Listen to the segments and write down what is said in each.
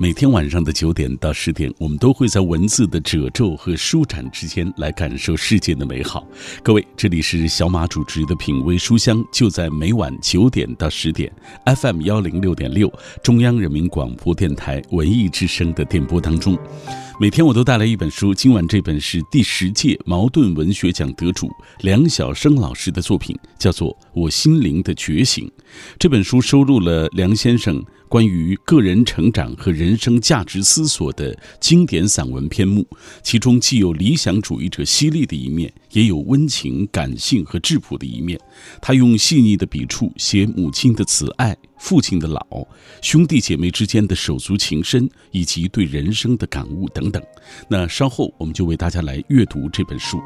每天晚上的九点到十点，我们都会在文字的褶皱和舒展之间来感受世界的美好。各位，这里是小马主持的品味书香，就在每晚九点到十点，FM 幺零六点六，中央人民广播电台文艺之声的电波当中。每天我都带来一本书，今晚这本是第十届茅盾文学奖得主梁晓声老师的作品，叫做《我心灵的觉醒》。这本书收录了梁先生。关于个人成长和人生价值思索的经典散文篇目，其中既有理想主义者犀利的一面，也有温情、感性和质朴的一面。他用细腻的笔触写母亲的慈爱、父亲的老、兄弟姐妹之间的手足情深，以及对人生的感悟等等。那稍后我们就为大家来阅读这本书。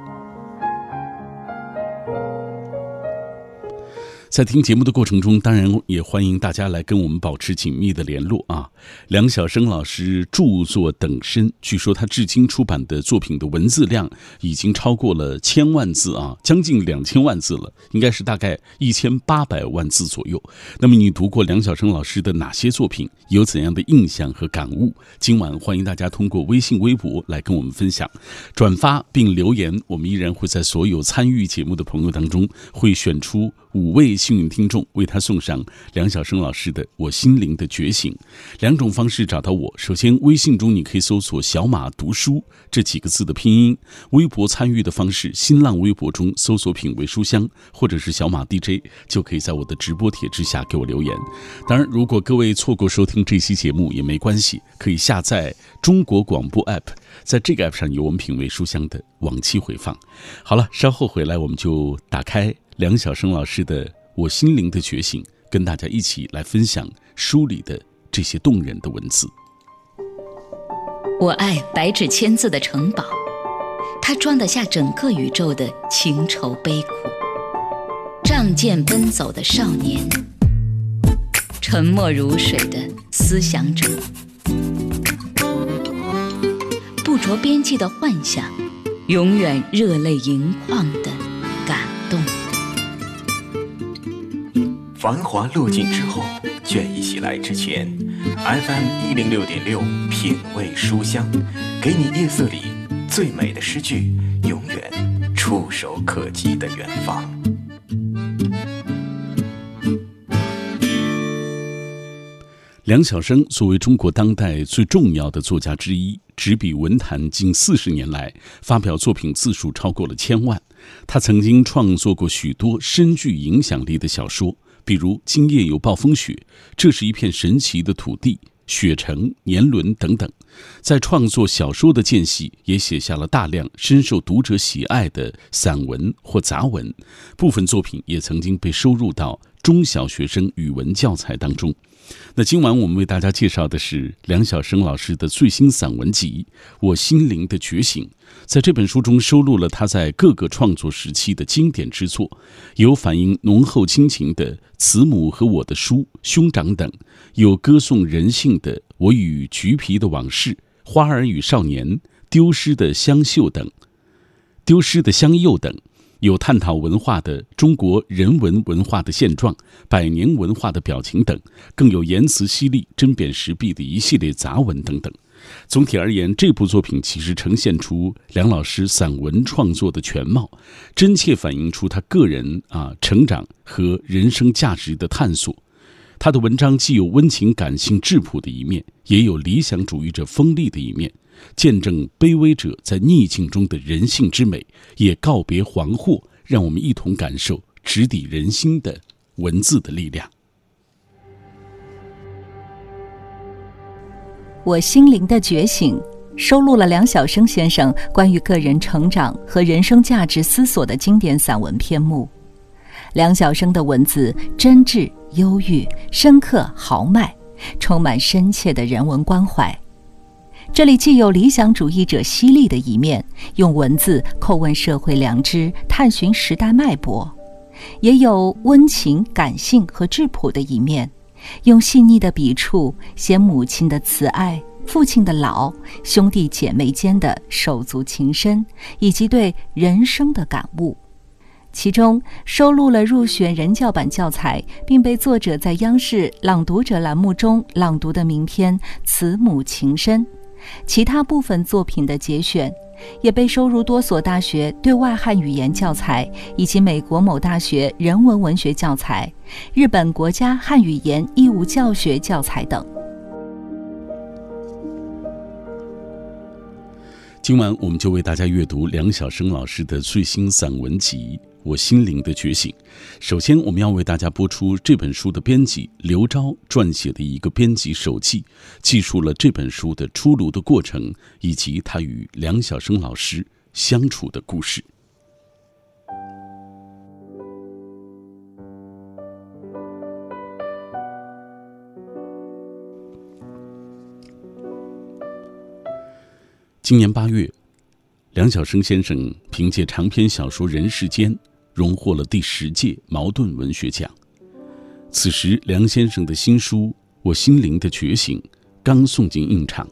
在听节目的过程中，当然也欢迎大家来跟我们保持紧密的联络啊！梁晓声老师著作等身，据说他至今出版的作品的文字量已经超过了千万字啊，将近两千万字了，应该是大概一千八百万字左右。那么你读过梁晓声老师的哪些作品？有怎样的印象和感悟？今晚欢迎大家通过微信、微博来跟我们分享、转发并留言，我们依然会在所有参与节目的朋友当中会选出。五位幸运听众为他送上梁晓声老师的《我心灵的觉醒》。两种方式找到我：首先，微信中你可以搜索“小马读书”这几个字的拼音；微博参与的方式，新浪微博中搜索“品味书香”或者是“小马 DJ”，就可以在我的直播帖之下给我留言。当然，如果各位错过收听这期节目也没关系，可以下载中国广播 app，在这个 app 上有我们品味书香的往期回放。好了，稍后回来我们就打开。梁晓声老师的《我心灵的觉醒》，跟大家一起来分享书里的这些动人的文字。我爱白纸千字的城堡，它装得下整个宇宙的情愁悲苦。仗剑奔走的少年，沉默如水的思想者，不着边际的幻想，永远热泪盈眶的感动。繁华落尽之后，倦意袭来之前，FM 一零六点六品味书香，给你夜色里最美的诗句，永远触手可及的远方。梁晓声作为中国当代最重要的作家之一，执笔文坛近四十年来，发表作品字数超过了千万。他曾经创作过许多深具影响力的小说。比如今夜有暴风雪，这是一片神奇的土地，雪城、年轮等等，在创作小说的间隙，也写下了大量深受读者喜爱的散文或杂文，部分作品也曾经被收入到中小学生语文教材当中。那今晚我们为大家介绍的是梁晓声老师的最新散文集《我心灵的觉醒》。在这本书中收录了他在各个创作时期的经典之作，有反映浓厚亲情的《慈母和我的书》《兄长》等，有歌颂人性的《我与橘皮的往事》《花儿与少年》《丢失的香秀》等，《丢失的香柚》等。有探讨文化的中国人文文化的现状、百年文化的表情等，更有言辞犀利、针砭时弊的一系列杂文等等。总体而言，这部作品其实呈现出梁老师散文创作的全貌，真切反映出他个人啊成长和人生价值的探索。他的文章既有温情、感性、质朴的一面，也有理想主义者锋利的一面。见证卑微者在逆境中的人性之美，也告别惶惑，让我们一同感受直抵人心的文字的力量。我心灵的觉醒收录了梁晓声先生关于个人成长和人生价值思索的经典散文篇目。梁晓声的文字真挚、忧郁、深刻、豪迈，充满深切的人文关怀。这里既有理想主义者犀利的一面，用文字叩问社会良知、探寻时代脉搏；也有温情、感性和质朴的一面，用细腻的笔触写母亲的慈爱、父亲的老、兄弟姐妹间的手足情深，以及对人生的感悟。其中收录了入选人教版教材，并被作者在央视《朗读者》栏目中朗读的名篇《慈母情深》，其他部分作品的节选，也被收入多所大学对外汉语言教材，以及美国某大学人文文学教材、日本国家汉语言义务教学教材等。今晚我们就为大家阅读梁晓声老师的最新散文集。我心灵的觉醒。首先，我们要为大家播出这本书的编辑刘钊撰写的一个编辑手记，记述了这本书的出炉的过程，以及他与梁晓声老师相处的故事。今年八月，梁晓声先生凭借长篇小说《人世间》。荣获了第十届茅盾文学奖。此时，梁先生的新书《我心灵的觉醒》刚送进印厂。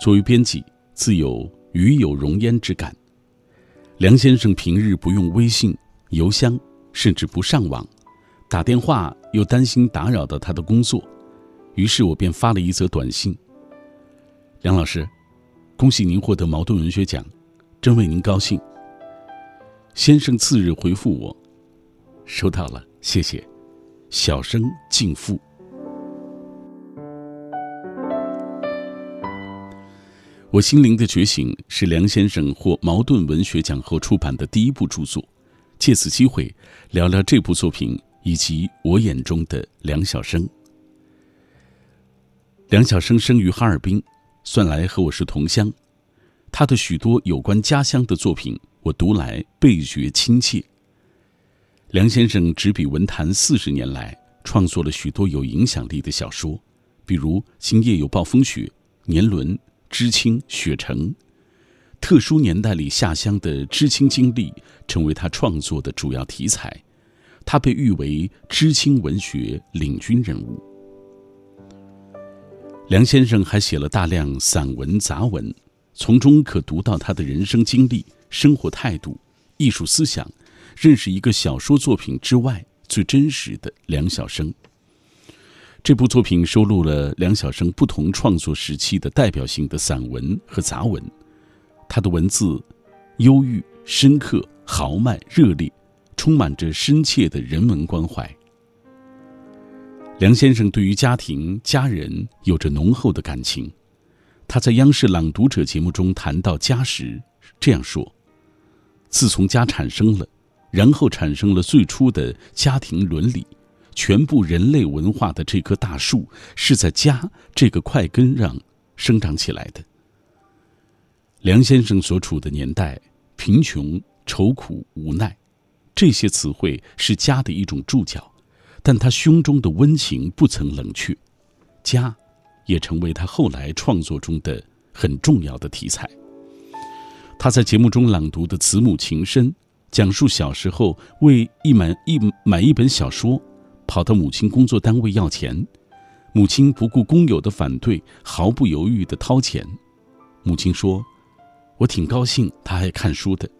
作为编辑，自有与有容焉之感。梁先生平日不用微信、邮箱，甚至不上网，打电话又担心打扰到他的工作，于是我便发了一则短信：“梁老师，恭喜您获得茅盾文学奖，真为您高兴。”先生次日回复我：“收到了，谢谢。”小生敬父。我心灵的觉醒是梁先生获茅盾文学奖后出版的第一部著作。借此机会，聊聊这部作品以及我眼中的梁晓声。梁晓声生于哈尔滨，算来和我是同乡。他的许多有关家乡的作品。我读来倍觉亲切。梁先生执笔文坛四十年来，创作了许多有影响力的小说，比如《今夜有暴风雪》《年轮》《知青》《雪城》。特殊年代里下乡的知青经历，成为他创作的主要题材。他被誉为知青文学领军人物。梁先生还写了大量散文杂文，从中可读到他的人生经历。生活态度、艺术思想，认识一个小说作品之外最真实的梁晓声。这部作品收录了梁晓声不同创作时期的代表性的散文和杂文。他的文字忧郁、深刻、豪迈、热烈，充满着深切的人文关怀。梁先生对于家庭、家人有着浓厚的感情。他在央视《朗读者》节目中谈到家时这样说。自从家产生了，然后产生了最初的家庭伦理，全部人类文化的这棵大树是在家这个块根上生长起来的。梁先生所处的年代，贫穷、愁苦、无奈，这些词汇是家的一种注脚，但他胸中的温情不曾冷却，家，也成为他后来创作中的很重要的题材。他在节目中朗读的《慈母情深》，讲述小时候为一买一买一本小说，跑到母亲工作单位要钱，母亲不顾工友的反对，毫不犹豫地掏钱。母亲说：“我挺高兴，他爱看书的。”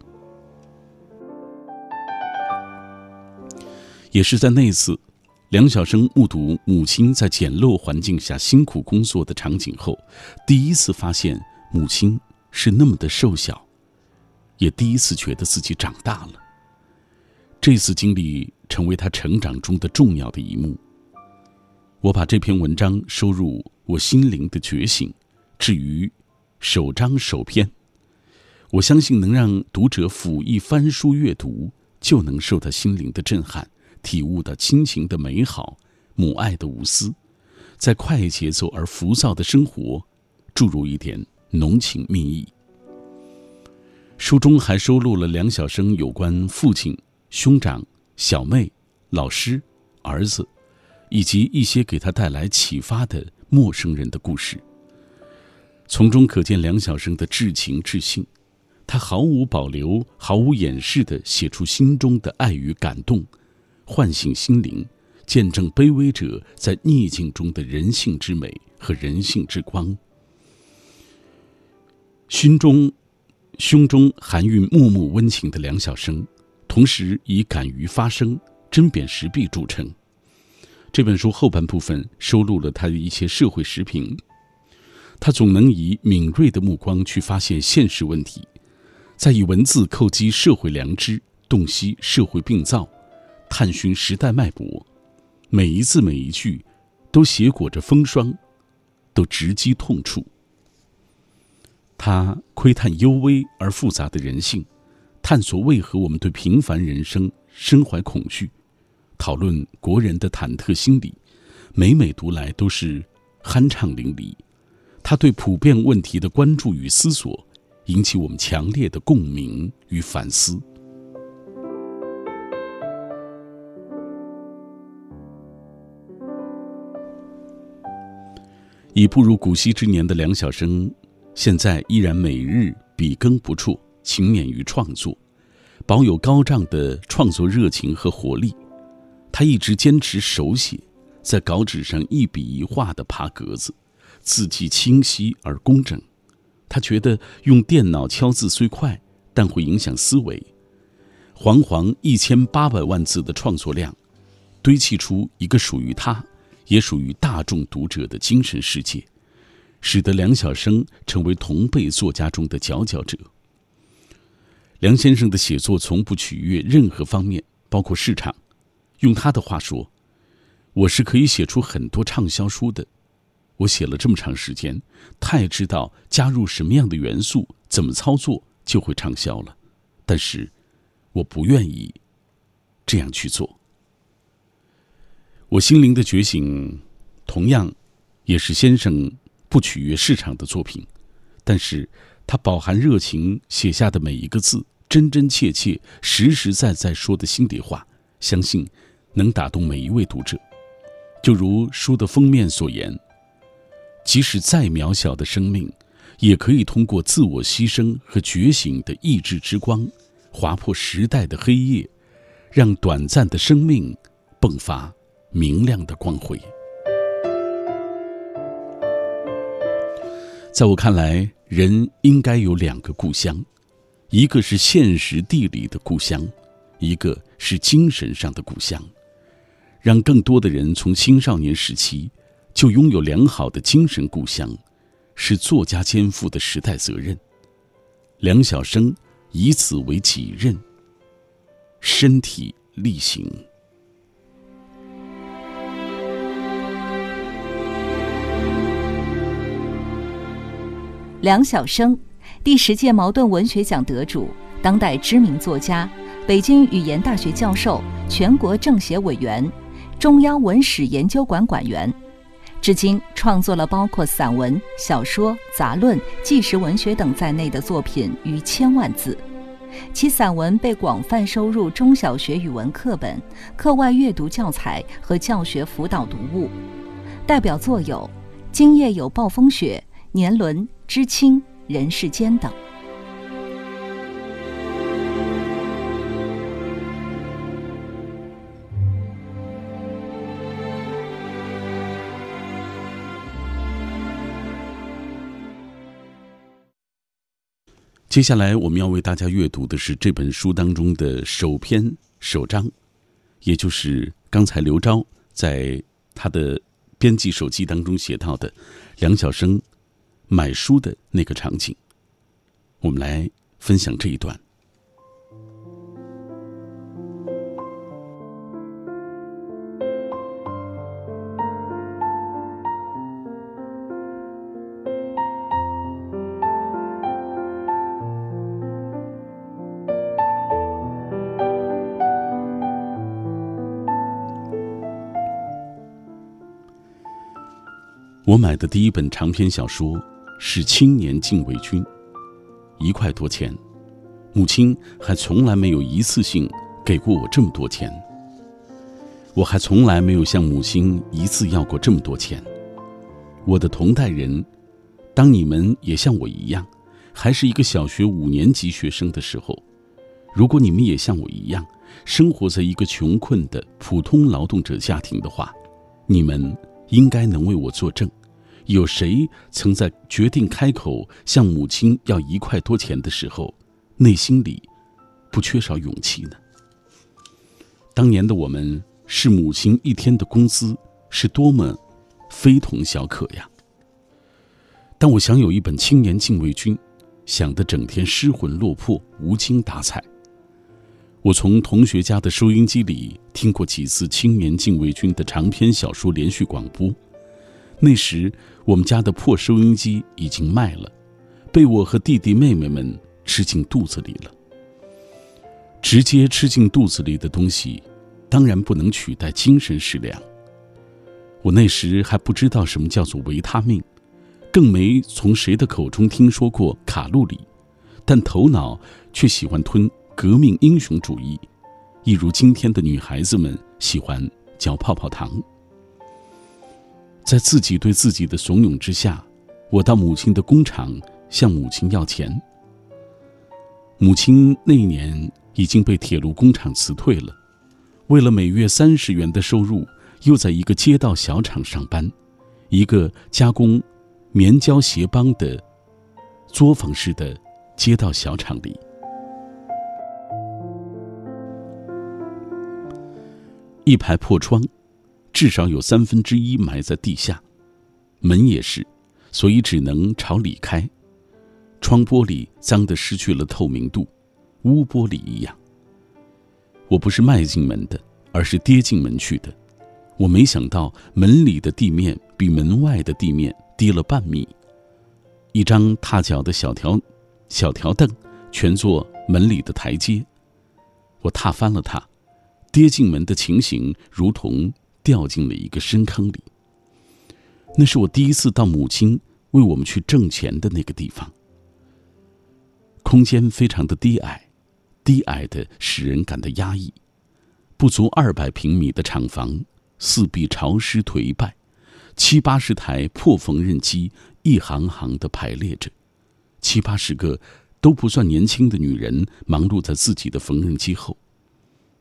也是在那次，梁晓声目睹母亲在简陋环境下辛苦工作的场景后，第一次发现母亲是那么的瘦小。也第一次觉得自己长大了。这次经历成为他成长中的重要的一幕。我把这篇文章收入《我心灵的觉醒》，置于首章首篇。我相信能让读者辅一翻书阅读，就能受到心灵的震撼，体悟到亲情的美好、母爱的无私，在快节奏而浮躁的生活，注入一点浓情蜜意。书中还收录了梁晓声有关父亲、兄长、小妹、老师、儿子，以及一些给他带来启发的陌生人的故事。从中可见梁晓声的至情至性，他毫无保留、毫无掩饰地写出心中的爱与感动，唤醒心灵，见证卑微者在逆境中的人性之美和人性之光。心中。胸中含蕴脉脉温情的梁晓声，同时以敢于发声、针砭时弊著称。这本书后半部分收录了他的一些社会时评。他总能以敏锐的目光去发现现实问题，再以文字叩击社会良知，洞悉社会病灶，探寻时代脉搏。每一字每一句，都写裹着风霜，都直击痛处。他窥探幽微而复杂的人性，探索为何我们对平凡人生身怀恐惧，讨论国人的忐忑心理，每每读来都是酣畅淋漓。他对普遍问题的关注与思索，引起我们强烈的共鸣与反思。已步入古稀之年的梁晓声，现在依然每日笔耕不辍，勤勉于创作，保有高涨的创作热情和活力。他一直坚持手写，在稿纸上一笔一画的爬格子，字迹清晰而工整。他觉得用电脑敲字虽快，但会影响思维。煌煌一千八百万字的创作量，堆砌出一个属于他。也属于大众读者的精神世界，使得梁晓声成为同辈作家中的佼佼者。梁先生的写作从不取悦任何方面，包括市场。用他的话说：“我是可以写出很多畅销书的。我写了这么长时间，太知道加入什么样的元素，怎么操作就会畅销了。但是，我不愿意这样去做。”我心灵的觉醒，同样也是先生不取悦市场的作品，但是他饱含热情写下的每一个字，真真切切、实实在在说的心底话，相信能打动每一位读者。就如书的封面所言，即使再渺小的生命，也可以通过自我牺牲和觉醒的意志之光，划破时代的黑夜，让短暂的生命迸发。明亮的光辉。在我看来，人应该有两个故乡，一个是现实地理的故乡，一个是精神上的故乡。让更多的人从青少年时期就拥有良好的精神故乡，是作家肩负的时代责任。梁晓声以此为己任，身体力行。梁晓声，第十届茅盾文学奖得主，当代知名作家，北京语言大学教授，全国政协委员，中央文史研究馆馆员，至今创作了包括散文、小说、杂论、纪实文学等在内的作品逾千万字，其散文被广泛收入中小学语文课本、课外阅读教材和教学辅导读物，代表作有《今夜有暴风雪》。年轮、知青、人世间等。接下来我们要为大家阅读的是这本书当中的首篇首章，也就是刚才刘钊在他的编辑手记当中写到的梁晓声。买书的那个场景，我们来分享这一段。我买的第一本长篇小说。是青年禁卫军，一块多钱，母亲还从来没有一次性给过我这么多钱。我还从来没有向母亲一次要过这么多钱。我的同代人，当你们也像我一样，还是一个小学五年级学生的时候，如果你们也像我一样，生活在一个穷困的普通劳动者家庭的话，你们应该能为我作证。有谁曾在决定开口向母亲要一块多钱的时候，内心里不缺少勇气呢？当年的我们是母亲一天的工资，是多么非同小可呀！但我想有一本青年禁卫军，想得整天失魂落魄、无精打采。我从同学家的收音机里听过几次青年禁卫军的长篇小说连续广播，那时我们家的破收音机已经卖了，被我和弟弟妹妹们吃进肚子里了。直接吃进肚子里的东西，当然不能取代精神食粮。我那时还不知道什么叫做维他命，更没从谁的口中听说过卡路里，但头脑却喜欢吞革命英雄主义，一如今天的女孩子们喜欢嚼泡泡糖。在自己对自己的怂恿之下，我到母亲的工厂向母亲要钱。母亲那年。已经被铁路工厂辞退了，为了每月三十元的收入，又在一个街道小厂上班，一个加工棉胶鞋帮的作坊式的街道小厂里，一排破窗，至少有三分之一埋在地下，门也是，所以只能朝里开，窗玻璃脏得失去了透明度。乌玻璃一样。我不是迈进门的，而是跌进门去的。我没想到门里的地面比门外的地面低了半米。一张踏脚的小条小条凳，全做门里的台阶。我踏翻了它，跌进门的情形如同掉进了一个深坑里。那是我第一次到母亲为我们去挣钱的那个地方。空间非常的低矮。低矮的使人感到压抑，不足二百平米的厂房，四壁潮湿颓败，七八十台破缝纫机一行行的排列着，七八十个都不算年轻的女人忙碌在自己的缝纫机后，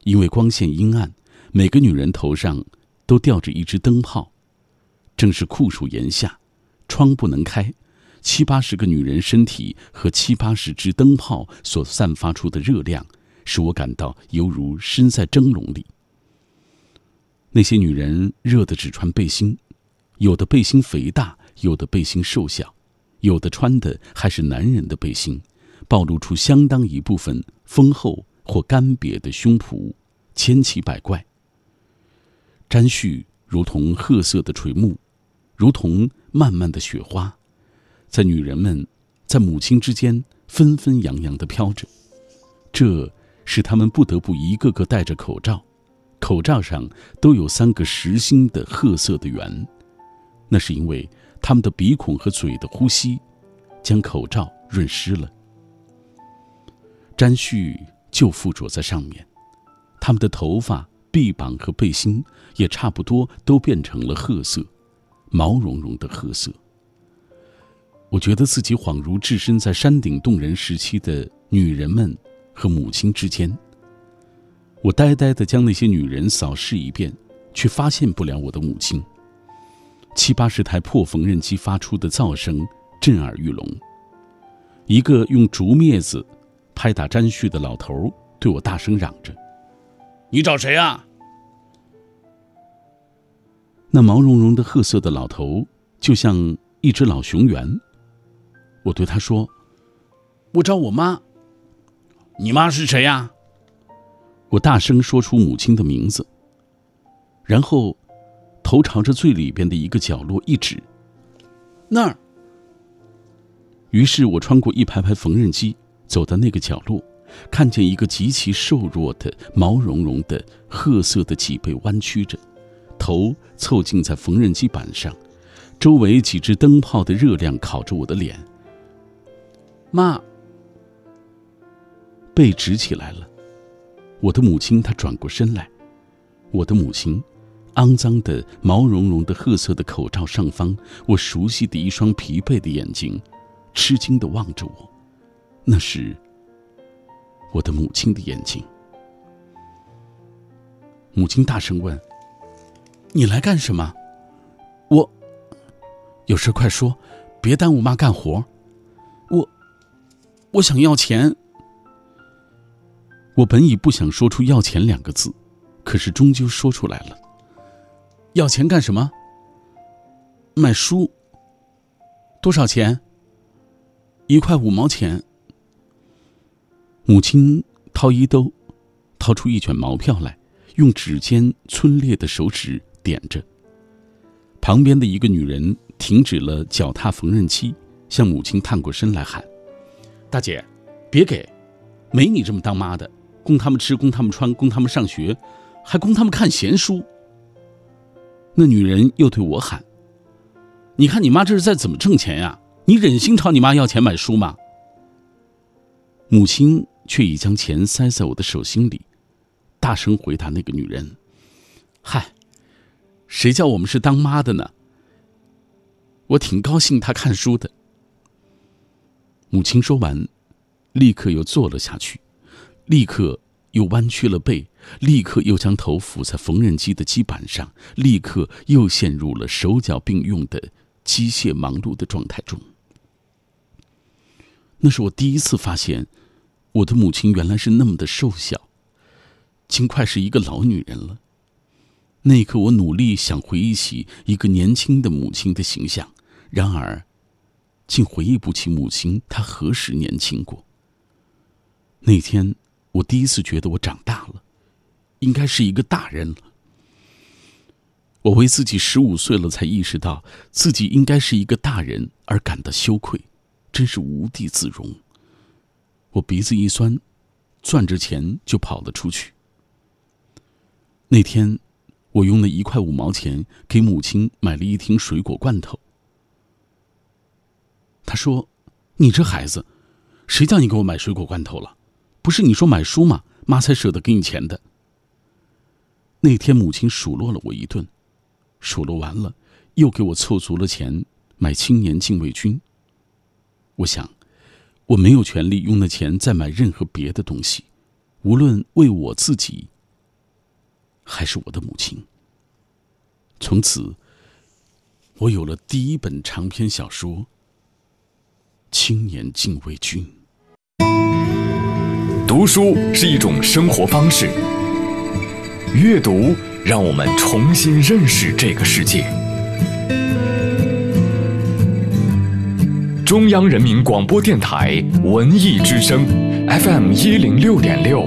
因为光线阴暗，每个女人头上都吊着一只灯泡，正是酷暑炎夏，窗不能开。七八十个女人身体和七八十只灯泡所散发出的热量，使我感到犹如身在蒸笼里。那些女人热得只穿背心，有的背心肥大，有的背心瘦小，有的穿的还是男人的背心，暴露出相当一部分丰厚或干瘪的胸脯，千奇百怪。沾絮如同褐色的垂暮，如同漫漫的雪花。在女人们，在母亲之间纷纷扬扬的飘着，这使他们不得不一个个戴着口罩，口罩上都有三个实心的褐色的圆，那是因为他们的鼻孔和嘴的呼吸，将口罩润湿了。沾絮就附着在上面，他们的头发、臂膀和背心也差不多都变成了褐色，毛茸茸的褐色。我觉得自己恍如置身在山顶洞人时期的女人们和母亲之间。我呆呆地将那些女人扫视一遍，却发现不了我的母亲。七八十台破缝纫机发出的噪声震耳欲聋。一个用竹篾子拍打沾絮的老头对我大声嚷着：“你找谁啊？”那毛茸茸的褐色的老头就像一只老熊猿。我对他说：“我找我妈。”你妈是谁呀？我大声说出母亲的名字，然后头朝着最里边的一个角落一指，那儿。于是我穿过一排排缝纫机，走到那个角落，看见一个极其瘦弱的、毛茸茸的、褐色的脊背弯曲着，头凑近在缝纫机板上，周围几只灯泡的热量烤着我的脸。妈，背直起来了。我的母亲，她转过身来。我的母亲，肮脏的、毛茸茸的、褐色的口罩上方，我熟悉的一双疲惫的眼睛，吃惊的望着我。那是我的母亲的眼睛。母亲大声问：“你来干什么？”我有事快说，别耽误妈干活。我我想要钱。我本已不想说出“要钱”两个字，可是终究说出来了。要钱干什么？买书。多少钱？一块五毛钱。母亲掏衣兜，掏出一卷毛票来，用指尖皴裂的手指点着。旁边的一个女人停止了脚踏缝纫机，向母亲探过身来喊：“大姐，别给，没你这么当妈的，供他们吃，供他们穿，供他们上学，还供他们看闲书。”那女人又对我喊：“你看你妈这是在怎么挣钱呀？你忍心朝你妈要钱买书吗？”母亲却已将钱塞在我的手心里，大声回答那个女人：“嗨。”谁叫我们是当妈的呢？我挺高兴他看书的。母亲说完，立刻又坐了下去，立刻又弯曲了背，立刻又将头伏在缝纫机的基板上，立刻又陷入了手脚并用的机械忙碌的状态中。那是我第一次发现，我的母亲原来是那么的瘦小，竟快是一个老女人了。那一刻，我努力想回忆起一个年轻的母亲的形象，然而，竟回忆不起母亲她何时年轻过。那天，我第一次觉得我长大了，应该是一个大人了。我为自己十五岁了才意识到自己应该是一个大人而感到羞愧，真是无地自容。我鼻子一酸，攥着钱就跑了出去。那天。我用了一块五毛钱给母亲买了一听水果罐头。他说：“你这孩子，谁叫你给我买水果罐头了？不是你说买书吗？妈才舍得给你钱的。”那天母亲数落了我一顿，数落完了，又给我凑足了钱买青年禁卫军。我想，我没有权利用那钱再买任何别的东西，无论为我自己。还是我的母亲。从此，我有了第一本长篇小说《青年禁卫军》。读书是一种生活方式，阅读让我们重新认识这个世界。中央人民广播电台文艺之声 FM 一零六点六，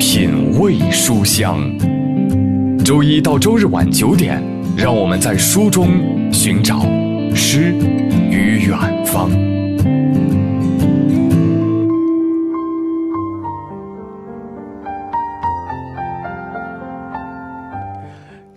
品味书香。周一到周日晚九点，让我们在书中寻找诗与远方。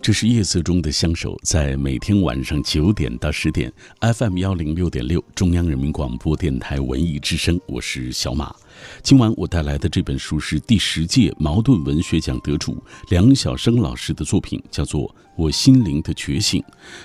这是夜色中的相守，在每天晚上九点到十点，FM 幺零六点六，中央人民广播电台文艺之声，我是小马。今晚我带来的这本书是第十届茅盾文学奖得主梁晓声老师的作品，叫做《我心灵的觉醒》。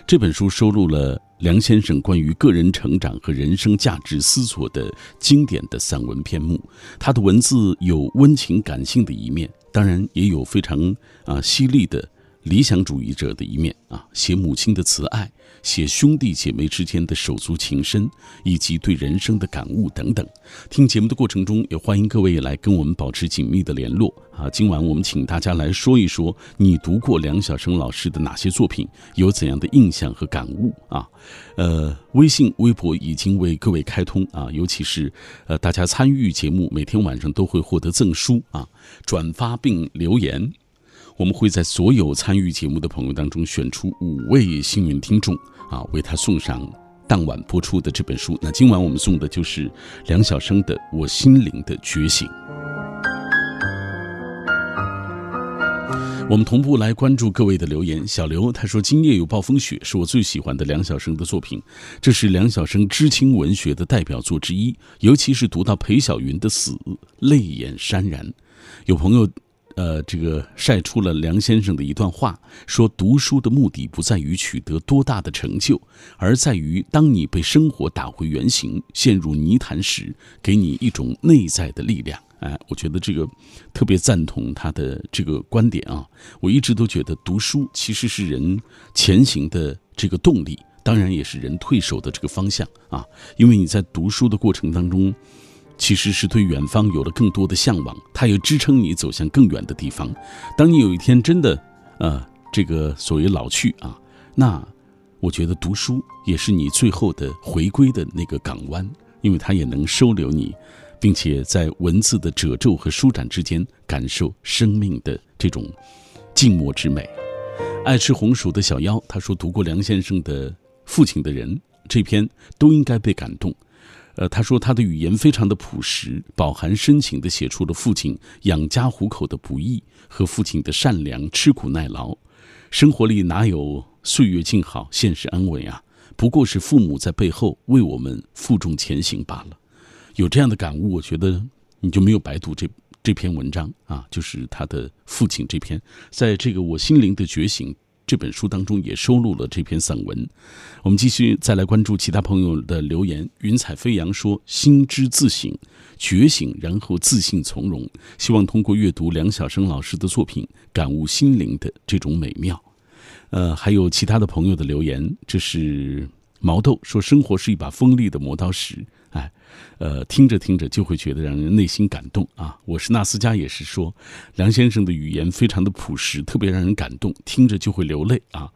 这本书收录了梁先生关于个人成长和人生价值思索的经典的散文篇目。他的文字有温情感性的一面，当然也有非常啊犀利的理想主义者的一面啊，写母亲的慈爱。写兄弟姐妹之间的手足情深，以及对人生的感悟等等。听节目的过程中，也欢迎各位来跟我们保持紧密的联络啊！今晚我们请大家来说一说，你读过梁晓声老师的哪些作品，有怎样的印象和感悟啊？呃，微信、微博已经为各位开通啊，尤其是呃，大家参与节目，每天晚上都会获得赠书啊，转发并留言。我们会在所有参与节目的朋友当中选出五位幸运听众，啊，为他送上当晚播出的这本书。那今晚我们送的就是梁晓声的《我心灵的觉醒》。我们同步来关注各位的留言。小刘他说：“今夜有暴风雪，是我最喜欢的梁晓声的作品，这是梁晓声知青文学的代表作之一。尤其是读到裴晓云的死，泪眼潸然。”有朋友。呃，这个晒出了梁先生的一段话，说读书的目的不在于取得多大的成就，而在于当你被生活打回原形、陷入泥潭时，给你一种内在的力量。哎，我觉得这个特别赞同他的这个观点啊！我一直都觉得读书其实是人前行的这个动力，当然也是人退守的这个方向啊！因为你在读书的过程当中。其实是对远方有了更多的向往，它也支撑你走向更远的地方。当你有一天真的，呃，这个所谓老去啊，那我觉得读书也是你最后的回归的那个港湾，因为它也能收留你，并且在文字的褶皱和舒展之间，感受生命的这种静默之美。爱吃红薯的小妖他说：“读过梁先生的《父亲的人》这篇，都应该被感动。”呃，他说他的语言非常的朴实，饱含深情地写出了父亲养家糊口的不易和父亲的善良、吃苦耐劳。生活里哪有岁月静好、现实安稳啊？不过是父母在背后为我们负重前行罢了。有这样的感悟，我觉得你就没有白读这这篇文章啊，就是他的父亲这篇，在这个我心灵的觉醒。这本书当中也收录了这篇散文。我们继续再来关注其他朋友的留言。云彩飞扬说：“心知自省，觉醒，然后自信从容。希望通过阅读梁晓声老师的作品，感悟心灵的这种美妙。”呃，还有其他的朋友的留言，这是毛豆说：“生活是一把锋利的磨刀石。”呃，听着听着就会觉得让人内心感动啊！我是纳斯加，也是说，梁先生的语言非常的朴实，特别让人感动，听着就会流泪啊！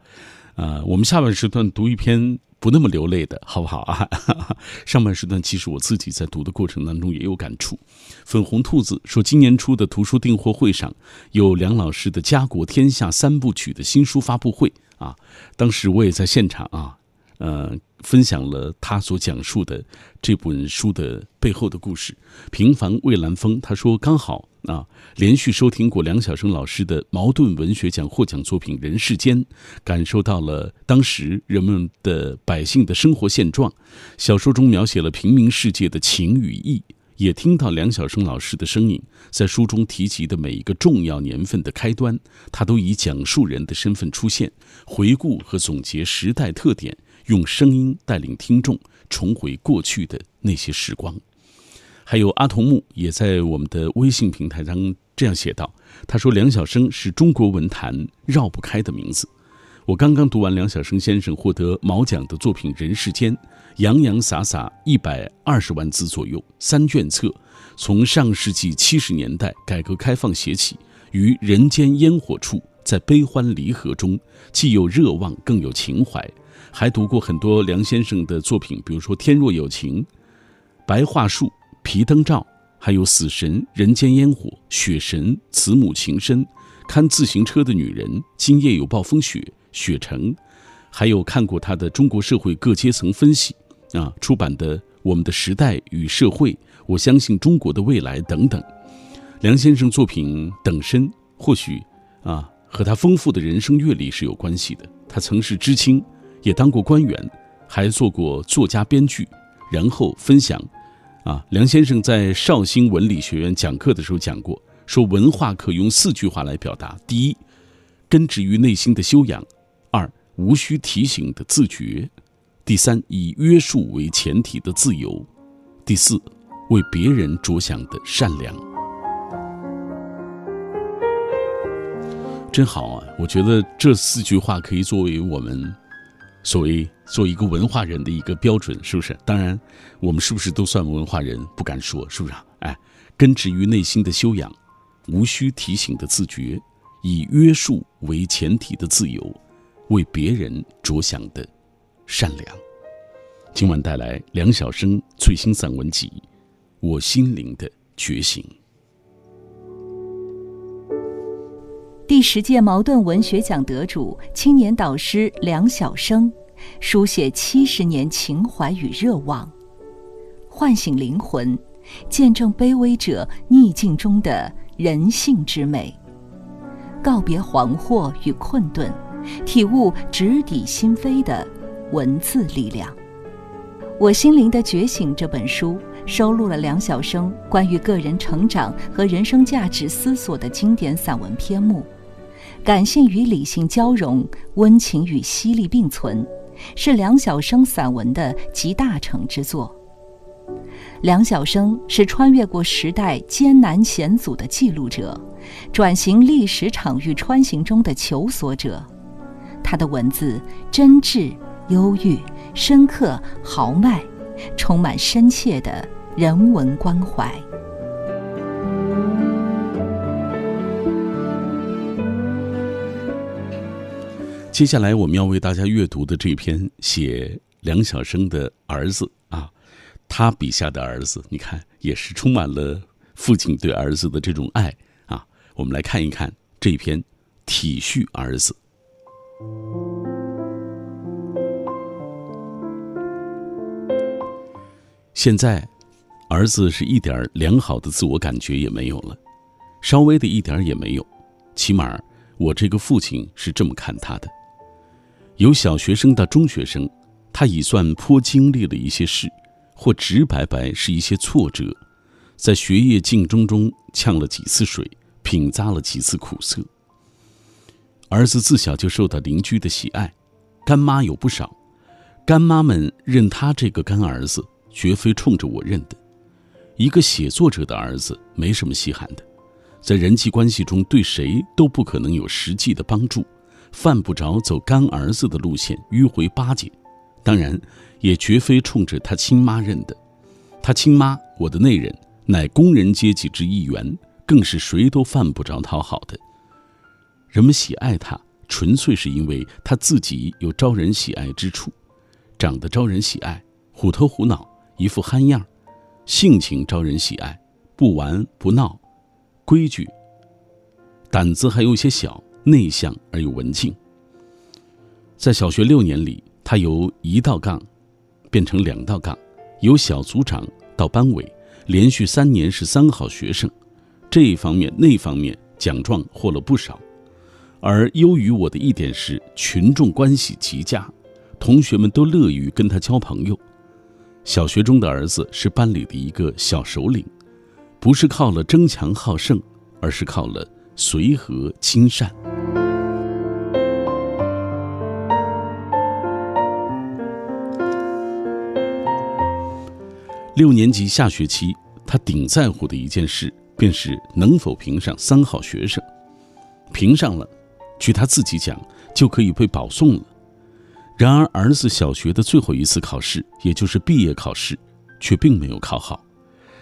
呃，我们下半时段读一篇不那么流泪的，好不好啊？上半时段其实我自己在读的过程当中也有感触。粉红兔子说，今年初的图书订货会上有梁老师的《家国天下三部曲》的新书发布会啊，当时我也在现场啊。呃，分享了他所讲述的这本书的背后的故事。平凡蔚蓝风他说：“刚好啊，连续收听过梁晓声老师的茅盾文学奖获奖作品《人世间》，感受到了当时人们的百姓的生活现状。小说中描写了平民世界的情与义，也听到梁晓声老师的声音。在书中提及的每一个重要年份的开端，他都以讲述人的身份出现，回顾和总结时代特点。”用声音带领听众重回过去的那些时光，还有阿童木也在我们的微信平台上这样写道：“他说梁晓声是中国文坛绕不开的名字。我刚刚读完梁晓声先生获得毛奖的作品《人世间》，洋洋洒洒一百二十万字左右，三卷册，从上世纪七十年代改革开放写起，于人间烟火处，在悲欢离合中，既有热望，更有情怀。”还读过很多梁先生的作品，比如说《天若有情》《白桦树》《皮灯照》，还有《死神》《人间烟火》《雪神》《慈母情深》《看自行车的女人》《今夜有暴风雪》《雪城》，还有看过他的中国社会各阶层分析啊出版的《我们的时代与社会》，我相信中国的未来等等。梁先生作品等身，或许啊和他丰富的人生阅历是有关系的。他曾是知青。也当过官员，还做过作家、编剧，然后分享。啊，梁先生在绍兴文理学院讲课的时候讲过，说文化可用四句话来表达：第一，根植于内心的修养；二，无需提醒的自觉；第三，以约束为前提的自由；第四，为别人着想的善良。真好啊！我觉得这四句话可以作为我们。所谓做一个文化人的一个标准，是不是？当然，我们是不是都算文化人？不敢说，是不是？啊哎，根植于内心的修养，无需提醒的自觉，以约束为前提的自由，为别人着想的善良。今晚带来梁晓声最新散文集《我心灵的觉醒》。第十届茅盾文学奖得主、青年导师梁晓声，书写七十年情怀与热望，唤醒灵魂，见证卑微者逆境中的人性之美，告别惶惑与困顿，体悟直抵心扉的文字力量。《我心灵的觉醒》这本书收录了梁晓声关于个人成长和人生价值思索的经典散文篇目。感性与理性交融，温情与犀利并存，是梁晓声散文的集大成之作。梁晓声是穿越过时代艰难险阻的记录者，转型历史场域穿行中的求索者。他的文字真挚、忧郁、深刻、豪迈，充满深切的人文关怀。接下来我们要为大家阅读的这篇写梁晓声的儿子啊，他笔下的儿子，你看也是充满了父亲对儿子的这种爱啊。我们来看一看这篇体恤儿子。现在，儿子是一点良好的自我感觉也没有了，稍微的一点也没有，起码我这个父亲是这么看他的。由小学生到中学生，他已算颇经历了一些事，或直白白是一些挫折，在学业竞争中呛了几次水，品咂了几次苦涩。儿子自小就受到邻居的喜爱，干妈有不少，干妈们认他这个干儿子，绝非冲着我认的。一个写作者的儿子没什么稀罕的，在人际关系中对谁都不可能有实际的帮助。犯不着走干儿子的路线迂回巴结，当然，也绝非冲着他亲妈认的。他亲妈，我的内人，乃工人阶级之一员，更是谁都犯不着讨好的。人们喜爱他，纯粹是因为他自己有招人喜爱之处，长得招人喜爱，虎头虎脑，一副憨样，性情招人喜爱，不玩不闹，规矩，胆子还有些小。内向而又文静。在小学六年里，他由一道杠变成两道杠，由小组长到班委，连续三年是三好学生，这一方面那方面奖状获了不少。而优于我的一点是群众关系极佳，同学们都乐于跟他交朋友。小学中的儿子是班里的一个小首领，不是靠了争强好胜，而是靠了随和亲善。六年级下学期，他顶在乎的一件事，便是能否评上三好学生。评上了，据他自己讲，就可以被保送了。然而，儿子小学的最后一次考试，也就是毕业考试，却并没有考好。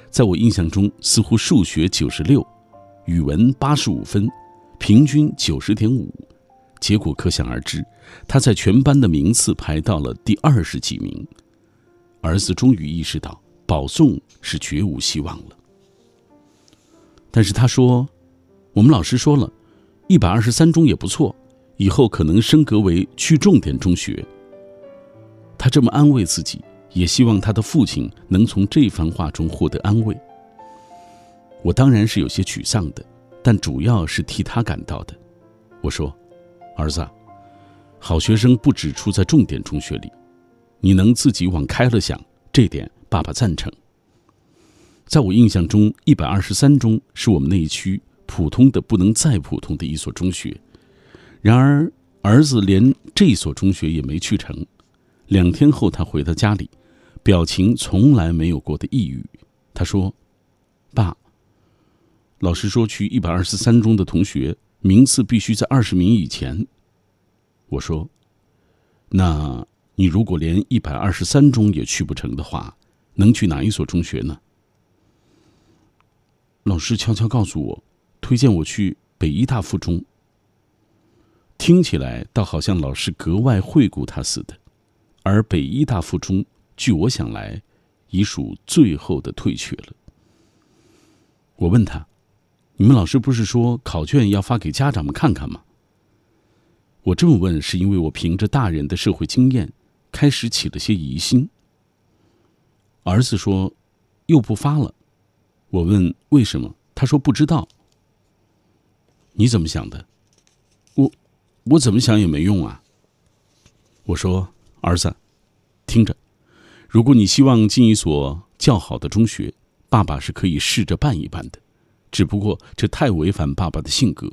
在我印象中，似乎数学九十六，语文八十五分，平均九十点五。结果可想而知，他在全班的名次排到了第二十几名。儿子终于意识到。保送是绝无希望了。但是他说：“我们老师说了，一百二十三中也不错，以后可能升格为区重点中学。”他这么安慰自己，也希望他的父亲能从这番话中获得安慰。我当然是有些沮丧的，但主要是替他感到的。我说：“儿子，好学生不止出在重点中学里，你能自己往开了想，这点。”爸爸赞成。在我印象中，一百二十三中是我们那一区普通的不能再普通的一所中学。然而，儿子连这所中学也没去成。两天后，他回到家里，表情从来没有过的抑郁。他说：“爸，老师说去一百二十三中的同学名次必须在二十名以前。”我说：“那你如果连一百二十三中也去不成的话？”能去哪一所中学呢？老师悄悄告诉我，推荐我去北医大附中。听起来倒好像老师格外惠顾他似的，而北医大附中，据我想来，已属最后的退却了。我问他：“你们老师不是说考卷要发给家长们看看吗？”我这么问，是因为我凭着大人的社会经验，开始起了些疑心。儿子说：“又不发了。”我问：“为什么？”他说：“不知道。”你怎么想的？我，我怎么想也没用啊。我说：“儿子，听着，如果你希望进一所较好的中学，爸爸是可以试着办一办的。只不过这太违反爸爸的性格。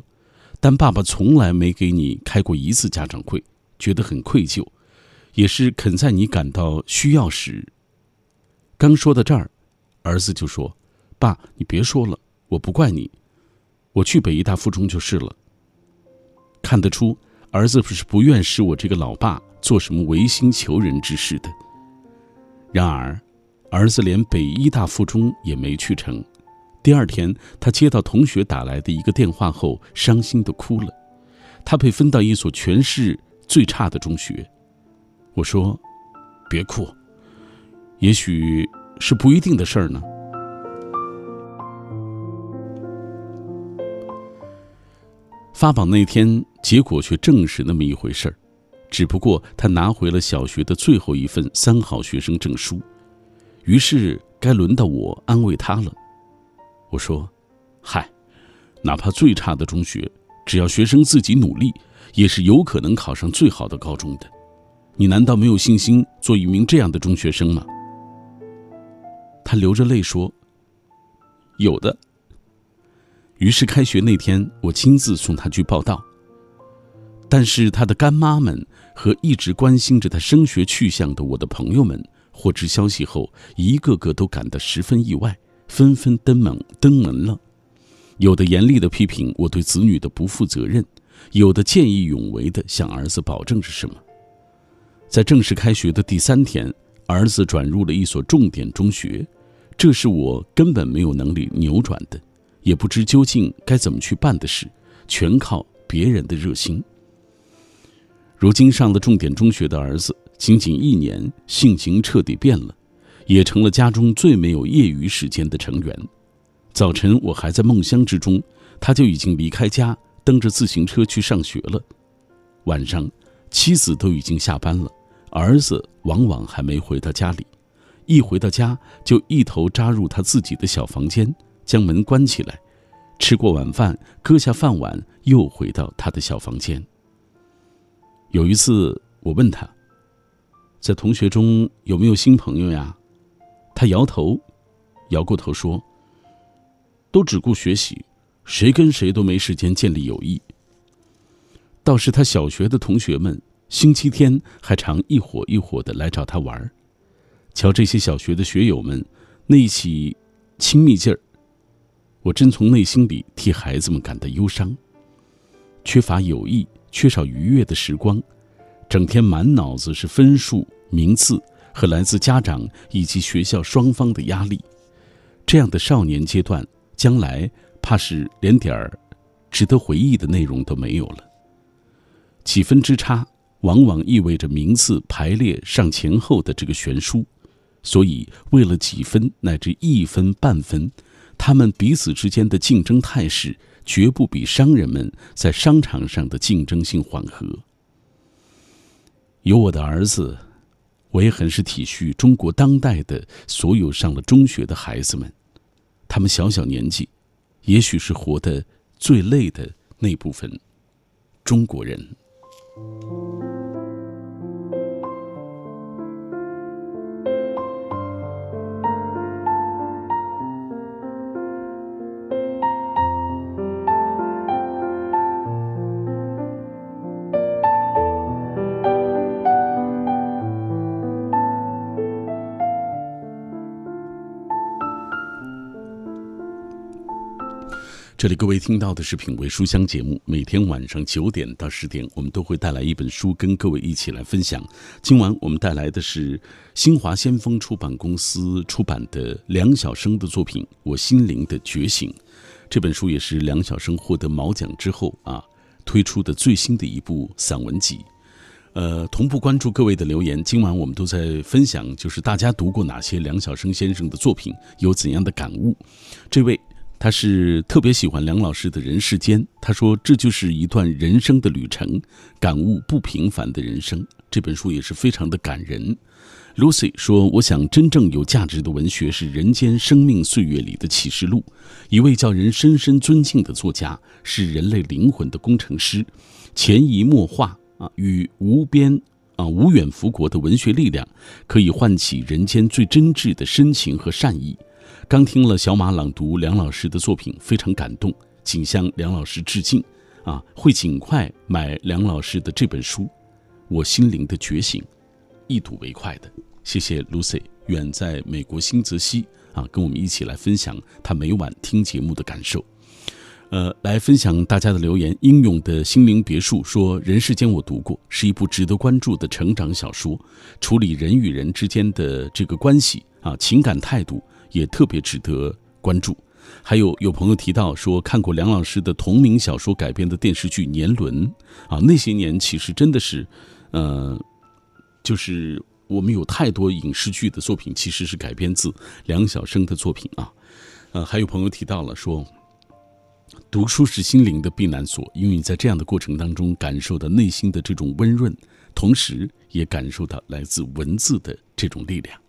但爸爸从来没给你开过一次家长会，觉得很愧疚，也是肯在你感到需要时。”刚说到这儿，儿子就说：“爸，你别说了，我不怪你，我去北医大附中就是了。”看得出，儿子不是不愿使我这个老爸做什么违心求人之事的。然而，儿子连北医大附中也没去成。第二天，他接到同学打来的一个电话后，伤心的哭了。他被分到一所全市最差的中学。我说：“别哭，也许是不一定的事儿呢。”发榜那天，结果却正是那么一回事儿，只不过他拿回了小学的最后一份三好学生证书。于是该轮到我安慰他了。我说：“嗨，哪怕最差的中学，只要学生自己努力，也是有可能考上最好的高中的。你难道没有信心做一名这样的中学生吗？”他流着泪说：“有的。”于是开学那天，我亲自送他去报道。但是他的干妈们和一直关心着他升学去向的我的朋友们，获知消息后，一个个都感到十分意外，纷纷登门登门了。有的严厉的批评我对子女的不负责任，有的见义勇为的向儿子保证着什么。在正式开学的第三天，儿子转入了一所重点中学，这是我根本没有能力扭转的。也不知究竟该怎么去办的事，全靠别人的热心。如今上了重点中学的儿子，仅仅一年，性情彻底变了，也成了家中最没有业余时间的成员。早晨我还在梦乡之中，他就已经离开家，蹬着自行车去上学了。晚上，妻子都已经下班了，儿子往往还没回到家里，一回到家就一头扎入他自己的小房间。将门关起来，吃过晚饭，搁下饭碗，又回到他的小房间。有一次，我问他，在同学中有没有新朋友呀？他摇头，摇过头说：“都只顾学习，谁跟谁都没时间建立友谊。”倒是他小学的同学们，星期天还常一伙一伙的来找他玩儿。瞧这些小学的学友们，那一起亲密劲儿。我真从内心里替孩子们感到忧伤。缺乏友谊，缺少愉悦的时光，整天满脑子是分数、名次和来自家长以及学校双方的压力。这样的少年阶段，将来怕是连点儿值得回忆的内容都没有了。几分之差，往往意味着名次排列上前后的这个悬殊，所以为了几分乃至一分半分。他们彼此之间的竞争态势，绝不比商人们在商场上的竞争性缓和。有我的儿子，我也很是体恤中国当代的所有上了中学的孩子们，他们小小年纪，也许是活得最累的那部分中国人。Thank you. 这里各位听到的是品味书香节目，每天晚上九点到十点，我们都会带来一本书，跟各位一起来分享。今晚我们带来的是新华先锋出版公司出版的梁晓声的作品《我心灵的觉醒》。这本书也是梁晓声获得毛奖之后啊推出的最新的一部散文集。呃，同步关注各位的留言。今晚我们都在分享，就是大家读过哪些梁晓声先生的作品，有怎样的感悟？这位。他是特别喜欢梁老师的人世间，他说这就是一段人生的旅程，感悟不平凡的人生。这本书也是非常的感人。Lucy 说：“我想真正有价值的文学是人间生命岁月里的启示录。一位叫人深深尊敬的作家，是人类灵魂的工程师，潜移默化啊，与无边啊无远弗国的文学力量，可以唤起人间最真挚的深情和善意。”刚听了小马朗读梁老师的作品，非常感动，仅向梁老师致敬，啊，会尽快买梁老师的这本书《我心灵的觉醒》，一睹为快的。谢谢 Lucy，远在美国新泽西啊，跟我们一起来分享他每晚听节目的感受。呃，来分享大家的留言。英勇的心灵别墅说：“人世间我读过，是一部值得关注的成长小说，处理人与人之间的这个关系。”啊，情感态度也特别值得关注。还有有朋友提到说，看过梁老师的同名小说改编的电视剧《年轮》啊，那些年其实真的是，呃，就是我们有太多影视剧的作品其实是改编自梁晓声的作品啊。呃，还有朋友提到了说，读书是心灵的避难所，因为你在这样的过程当中感受到内心的这种温润，同时也感受到来自文字的这种力量。